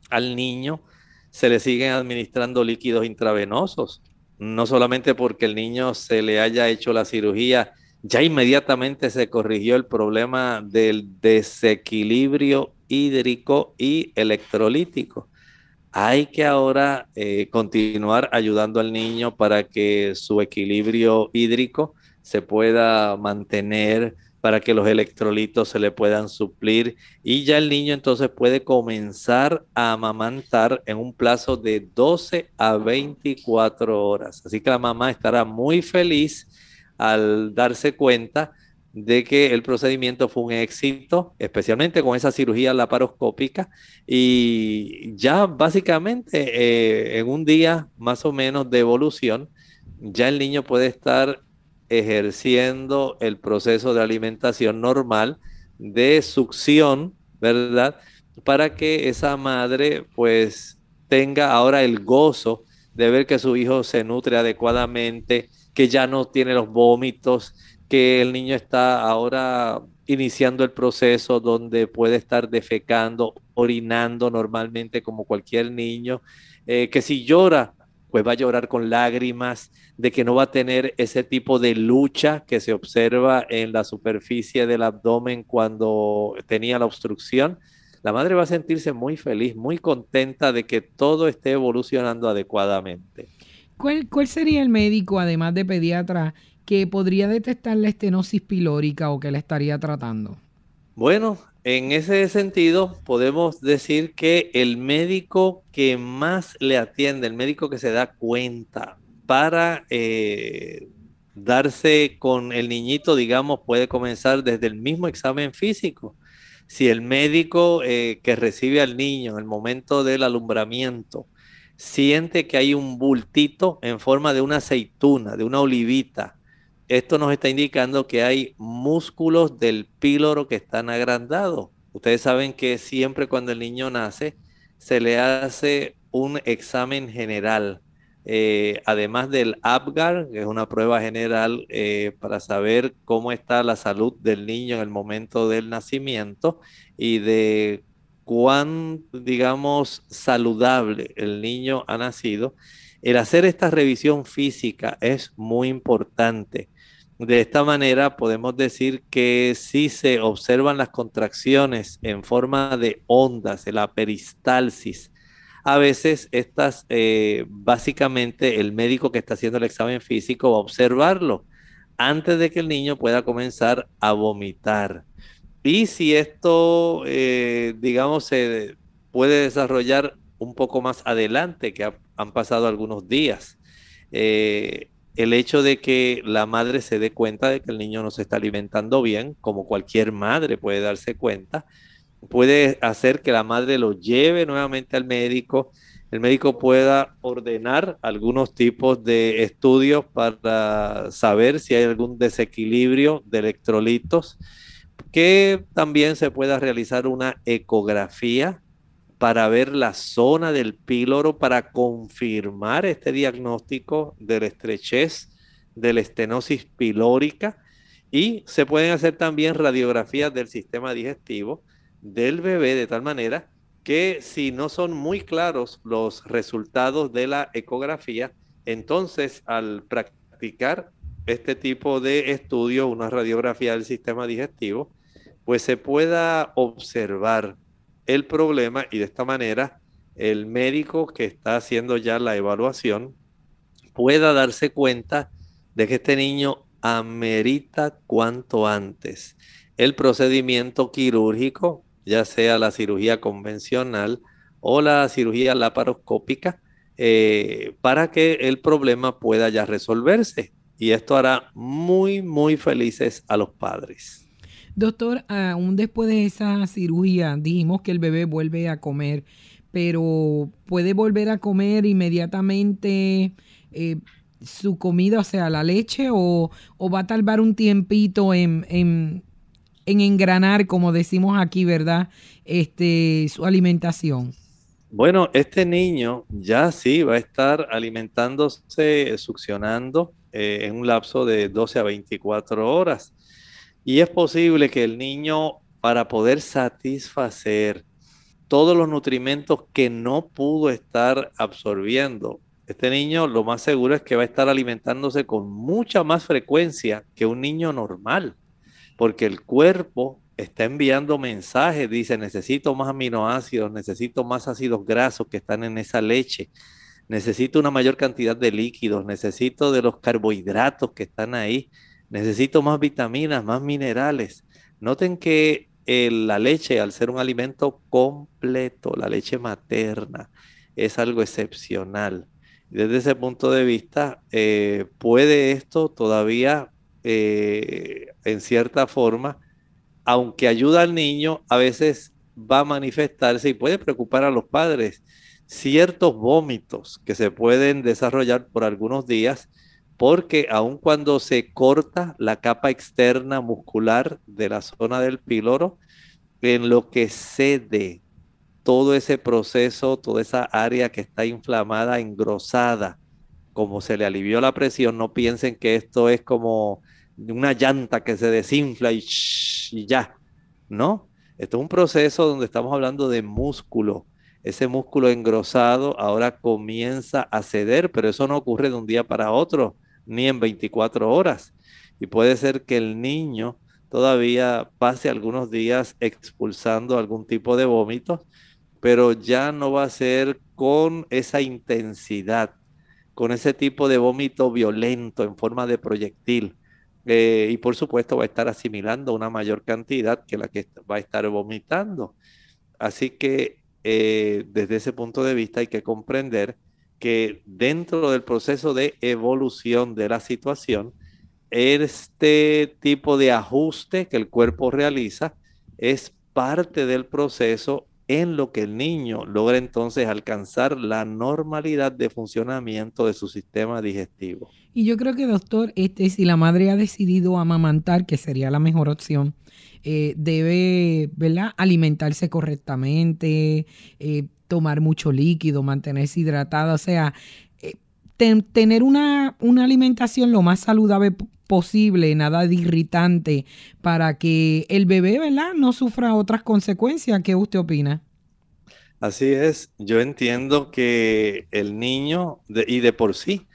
al niño se le siguen administrando líquidos intravenosos, no solamente porque el niño se le haya hecho la cirugía ya inmediatamente se corrigió el problema del desequilibrio hídrico y electrolítico. Hay que ahora eh, continuar ayudando al niño para que su equilibrio hídrico se pueda mantener, para que los electrolitos se le puedan suplir y ya el niño entonces puede comenzar a amamantar en un plazo de 12 a 24 horas. Así que la mamá estará muy feliz al darse cuenta de que el procedimiento fue un éxito, especialmente con esa cirugía laparoscópica y ya básicamente eh, en un día más o menos de evolución, ya el niño puede estar ejerciendo el proceso de alimentación normal de succión, ¿verdad? Para que esa madre pues tenga ahora el gozo de ver que su hijo se nutre adecuadamente, que ya no tiene los vómitos, que el niño está ahora iniciando el proceso donde puede estar defecando, orinando normalmente como cualquier niño, eh, que si llora pues va a llorar con lágrimas, de que no va a tener ese tipo de lucha que se observa en la superficie del abdomen cuando tenía la obstrucción. La madre va a sentirse muy feliz, muy contenta de que todo esté evolucionando adecuadamente. ¿Cuál, cuál sería el médico, además de pediatra, que podría detectar la estenosis pilórica o que le estaría tratando? Bueno, en ese sentido, podemos decir que el médico que más le atiende, el médico que se da cuenta para eh, darse con el niñito, digamos, puede comenzar desde el mismo examen físico. Si el médico eh, que recibe al niño en el momento del alumbramiento siente que hay un bultito en forma de una aceituna, de una olivita, esto nos está indicando que hay músculos del píloro que están agrandados. Ustedes saben que siempre cuando el niño nace se le hace un examen general, eh, además del APGAR, que es una prueba general eh, para saber cómo está la salud del niño en el momento del nacimiento y de cuán, digamos, saludable el niño ha nacido. El hacer esta revisión física es muy importante de esta manera podemos decir que si se observan las contracciones en forma de ondas, la peristalsis, a veces estas, eh, básicamente el médico que está haciendo el examen físico va a observarlo antes de que el niño pueda comenzar a vomitar. Y si esto, eh, digamos, se puede desarrollar un poco más adelante, que han pasado algunos días, eh, el hecho de que la madre se dé cuenta de que el niño no se está alimentando bien, como cualquier madre puede darse cuenta, puede hacer que la madre lo lleve nuevamente al médico, el médico pueda ordenar algunos tipos de estudios para saber si hay algún desequilibrio de electrolitos, que también se pueda realizar una ecografía para ver la zona del píloro, para confirmar este diagnóstico de la estrechez de la estenosis pilórica. Y se pueden hacer también radiografías del sistema digestivo del bebé de tal manera que si no son muy claros los resultados de la ecografía, entonces al practicar este tipo de estudio, una radiografía del sistema digestivo, pues se pueda observar el problema y de esta manera el médico que está haciendo ya la evaluación pueda darse cuenta de que este niño amerita cuanto antes el procedimiento quirúrgico, ya sea la cirugía convencional o la cirugía laparoscópica, eh, para que el problema pueda ya resolverse. Y esto hará muy, muy felices a los padres. Doctor, aún después de esa cirugía dijimos que el bebé vuelve a comer, pero puede volver a comer inmediatamente eh, su comida, o sea, la leche, o, va a tardar un tiempito en, en, engranar, como decimos aquí, ¿verdad? Este, su alimentación. Bueno, este niño ya sí va a estar alimentándose, succionando eh, en un lapso de 12 a 24 horas. Y es posible que el niño, para poder satisfacer todos los nutrimentos que no pudo estar absorbiendo, este niño lo más seguro es que va a estar alimentándose con mucha más frecuencia que un niño normal, porque el cuerpo está enviando mensajes, dice, necesito más aminoácidos, necesito más ácidos grasos que están en esa leche, necesito una mayor cantidad de líquidos, necesito de los carbohidratos que están ahí necesito más vitaminas, más minerales. Noten que la leche, al ser un alimento completo, la leche materna, es algo excepcional. Desde ese punto de vista, eh, puede esto todavía, eh, en cierta forma, aunque ayuda al niño, a veces va a manifestarse y puede preocupar a los padres ciertos vómitos que se pueden desarrollar por algunos días porque aun cuando se corta la capa externa muscular de la zona del píloro, en lo que cede todo ese proceso, toda esa área que está inflamada, engrosada, como se le alivió la presión, no piensen que esto es como una llanta que se desinfla y, y ya, ¿no? Esto es un proceso donde estamos hablando de músculo. Ese músculo engrosado ahora comienza a ceder, pero eso no ocurre de un día para otro, ni en 24 horas. Y puede ser que el niño todavía pase algunos días expulsando algún tipo de vómitos, pero ya no va a ser con esa intensidad, con ese tipo de vómito violento en forma de proyectil. Eh, y por supuesto va a estar asimilando una mayor cantidad que la que va a estar vomitando. Así que eh, desde ese punto de vista hay que comprender que dentro del proceso de evolución de la situación, este tipo de ajuste que el cuerpo realiza es parte del proceso en lo que el niño logra entonces alcanzar la normalidad de funcionamiento de su sistema digestivo. Y yo creo que, doctor, este, si la madre ha decidido amamantar, que sería la mejor opción, eh, debe ¿verdad? alimentarse correctamente, eh, tomar mucho líquido, mantenerse hidratada, o sea, eh, tener una, una alimentación lo más saludable posible, nada de irritante, para que el bebé, ¿verdad?, no sufra otras consecuencias. ¿Qué usted opina? Así es, yo entiendo que el niño, y de por sí,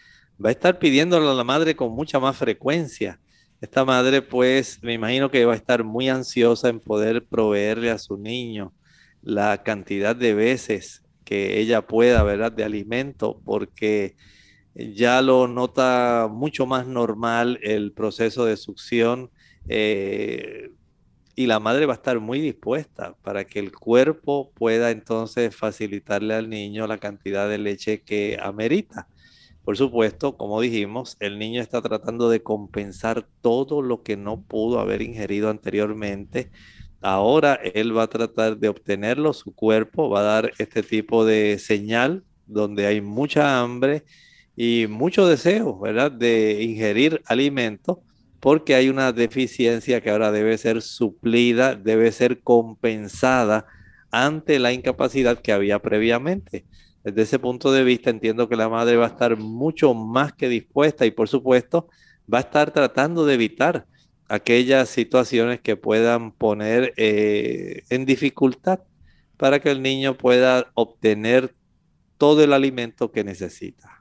va a estar pidiéndolo a la madre con mucha más frecuencia. Esta madre, pues, me imagino que va a estar muy ansiosa en poder proveerle a su niño la cantidad de veces que ella pueda, ¿verdad?, de alimento, porque ya lo nota mucho más normal el proceso de succión eh, y la madre va a estar muy dispuesta para que el cuerpo pueda entonces facilitarle al niño la cantidad de leche que amerita. Por supuesto, como dijimos, el niño está tratando de compensar todo lo que no pudo haber ingerido anteriormente. Ahora él va a tratar de obtenerlo, su cuerpo va a dar este tipo de señal donde hay mucha hambre y mucho deseo, ¿verdad? De ingerir alimento porque hay una deficiencia que ahora debe ser suplida, debe ser compensada ante la incapacidad que había previamente. Desde ese punto de vista entiendo que la madre va a estar mucho más que dispuesta y por supuesto va a estar tratando de evitar aquellas situaciones que puedan poner eh, en dificultad para que el niño pueda obtener todo el alimento que necesita.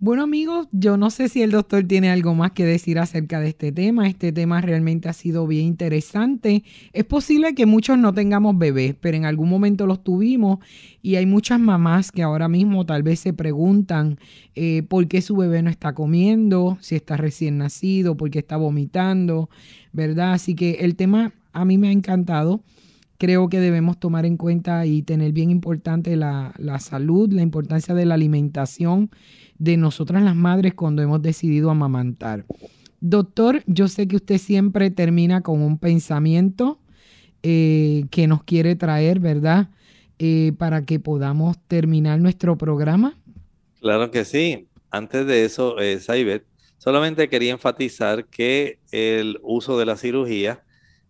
Bueno amigos, yo no sé si el doctor tiene algo más que decir acerca de este tema. Este tema realmente ha sido bien interesante. Es posible que muchos no tengamos bebés, pero en algún momento los tuvimos y hay muchas mamás que ahora mismo tal vez se preguntan eh, por qué su bebé no está comiendo, si está recién nacido, por qué está vomitando, ¿verdad? Así que el tema a mí me ha encantado creo que debemos tomar en cuenta y tener bien importante la, la, salud, la importancia de la alimentación de nosotras las madres cuando hemos decidido amamantar. Doctor, yo sé que usted siempre termina con un pensamiento eh, que nos quiere traer, ¿verdad? Eh, para que podamos terminar nuestro programa. Claro que sí. Antes de eso, eh, Saibet, solamente quería enfatizar que el uso de la cirugía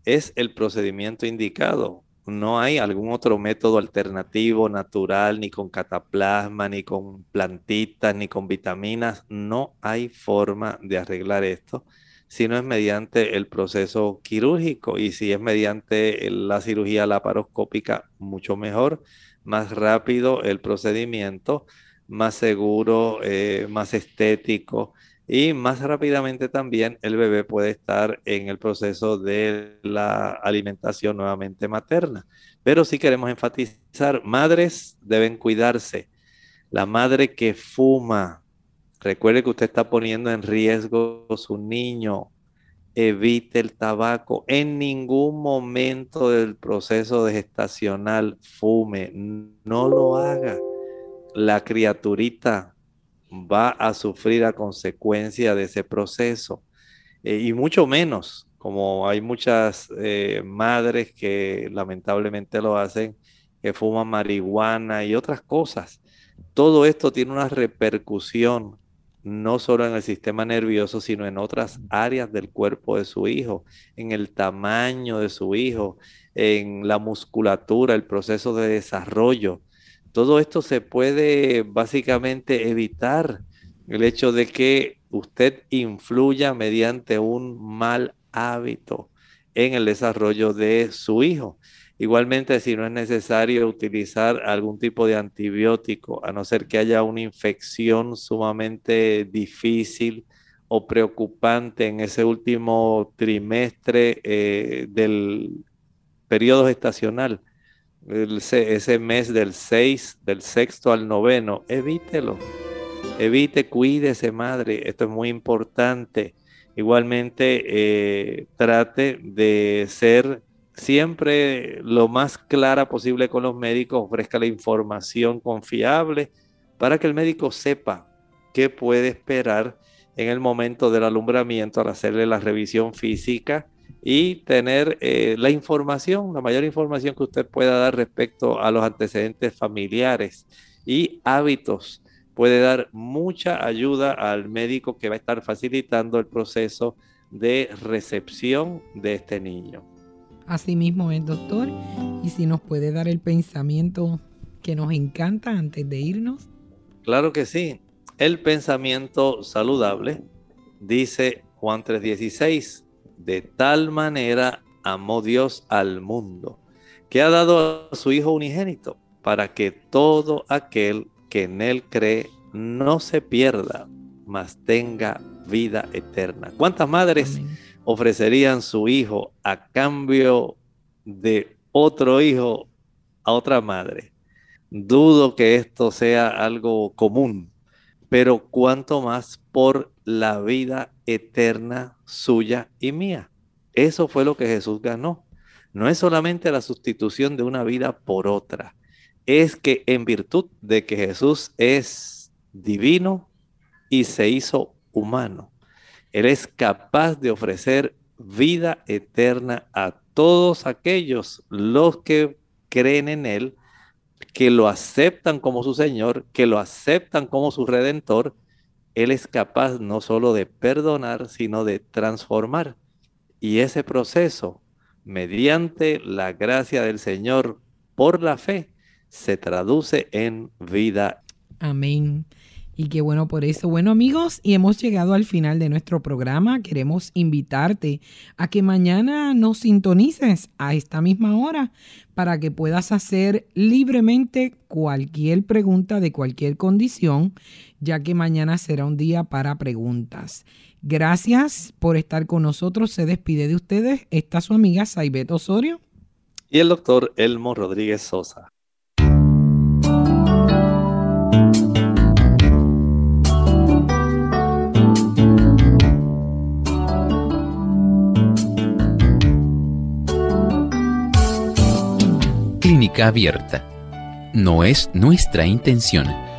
es el procedimiento indicado no hay algún otro método alternativo, natural, ni con cataplasma, ni con plantitas, ni con vitaminas. No hay forma de arreglar esto si no es mediante el proceso quirúrgico y si es mediante la cirugía laparoscópica, mucho mejor, más rápido el procedimiento, más seguro, eh, más estético y más rápidamente también el bebé puede estar en el proceso de la alimentación nuevamente materna. Pero sí queremos enfatizar, madres deben cuidarse. La madre que fuma, recuerde que usted está poniendo en riesgo a su niño. evite el tabaco. En ningún momento del proceso de gestacional fume. No lo haga. La criaturita va a sufrir a consecuencia de ese proceso. Eh, y mucho menos, como hay muchas eh, madres que lamentablemente lo hacen, que fuman marihuana y otras cosas. Todo esto tiene una repercusión no solo en el sistema nervioso, sino en otras áreas del cuerpo de su hijo, en el tamaño de su hijo, en la musculatura, el proceso de desarrollo. Todo esto se puede básicamente evitar el hecho de que usted influya mediante un mal hábito en el desarrollo de su hijo. Igualmente, si no es necesario utilizar algún tipo de antibiótico, a no ser que haya una infección sumamente difícil o preocupante en ese último trimestre eh, del periodo ese mes del 6, del sexto al noveno, evítelo. Evite, cuídese, madre. Esto es muy importante. Igualmente, eh, trate de ser siempre lo más clara posible con los médicos, ofrezca la información confiable para que el médico sepa qué puede esperar en el momento del alumbramiento al hacerle la revisión física y tener eh, la información, la mayor información que usted pueda dar respecto a los antecedentes familiares y hábitos. Puede dar mucha ayuda al médico que va a estar facilitando el proceso de recepción de este niño. Así mismo es, doctor. Y si nos puede dar el pensamiento que nos encanta antes de irnos. Claro que sí. El pensamiento saludable, dice Juan 3:16, de tal manera amó Dios al mundo, que ha dado a su Hijo unigénito, para que todo aquel que en él cree no se pierda, mas tenga vida eterna. ¿Cuántas madres? ofrecerían su hijo a cambio de otro hijo a otra madre. Dudo que esto sea algo común, pero cuanto más por la vida eterna suya y mía. Eso fue lo que Jesús ganó. No es solamente la sustitución de una vida por otra, es que en virtud de que Jesús es divino y se hizo humano, él es capaz de ofrecer vida eterna a todos aquellos los que creen en Él, que lo aceptan como su Señor, que lo aceptan como su Redentor. Él es capaz no solo de perdonar, sino de transformar. Y ese proceso, mediante la gracia del Señor por la fe, se traduce en vida. Amén. Y qué bueno por eso. Bueno amigos, y hemos llegado al final de nuestro programa. Queremos invitarte a que mañana nos sintonices a esta misma hora para que puedas hacer libremente cualquier pregunta de cualquier condición, ya que mañana será un día para preguntas. Gracias por estar con nosotros. Se despide de ustedes. Está su amiga Saibet Osorio. Y el doctor Elmo Rodríguez Sosa. Clínica Abierta. No es nuestra intención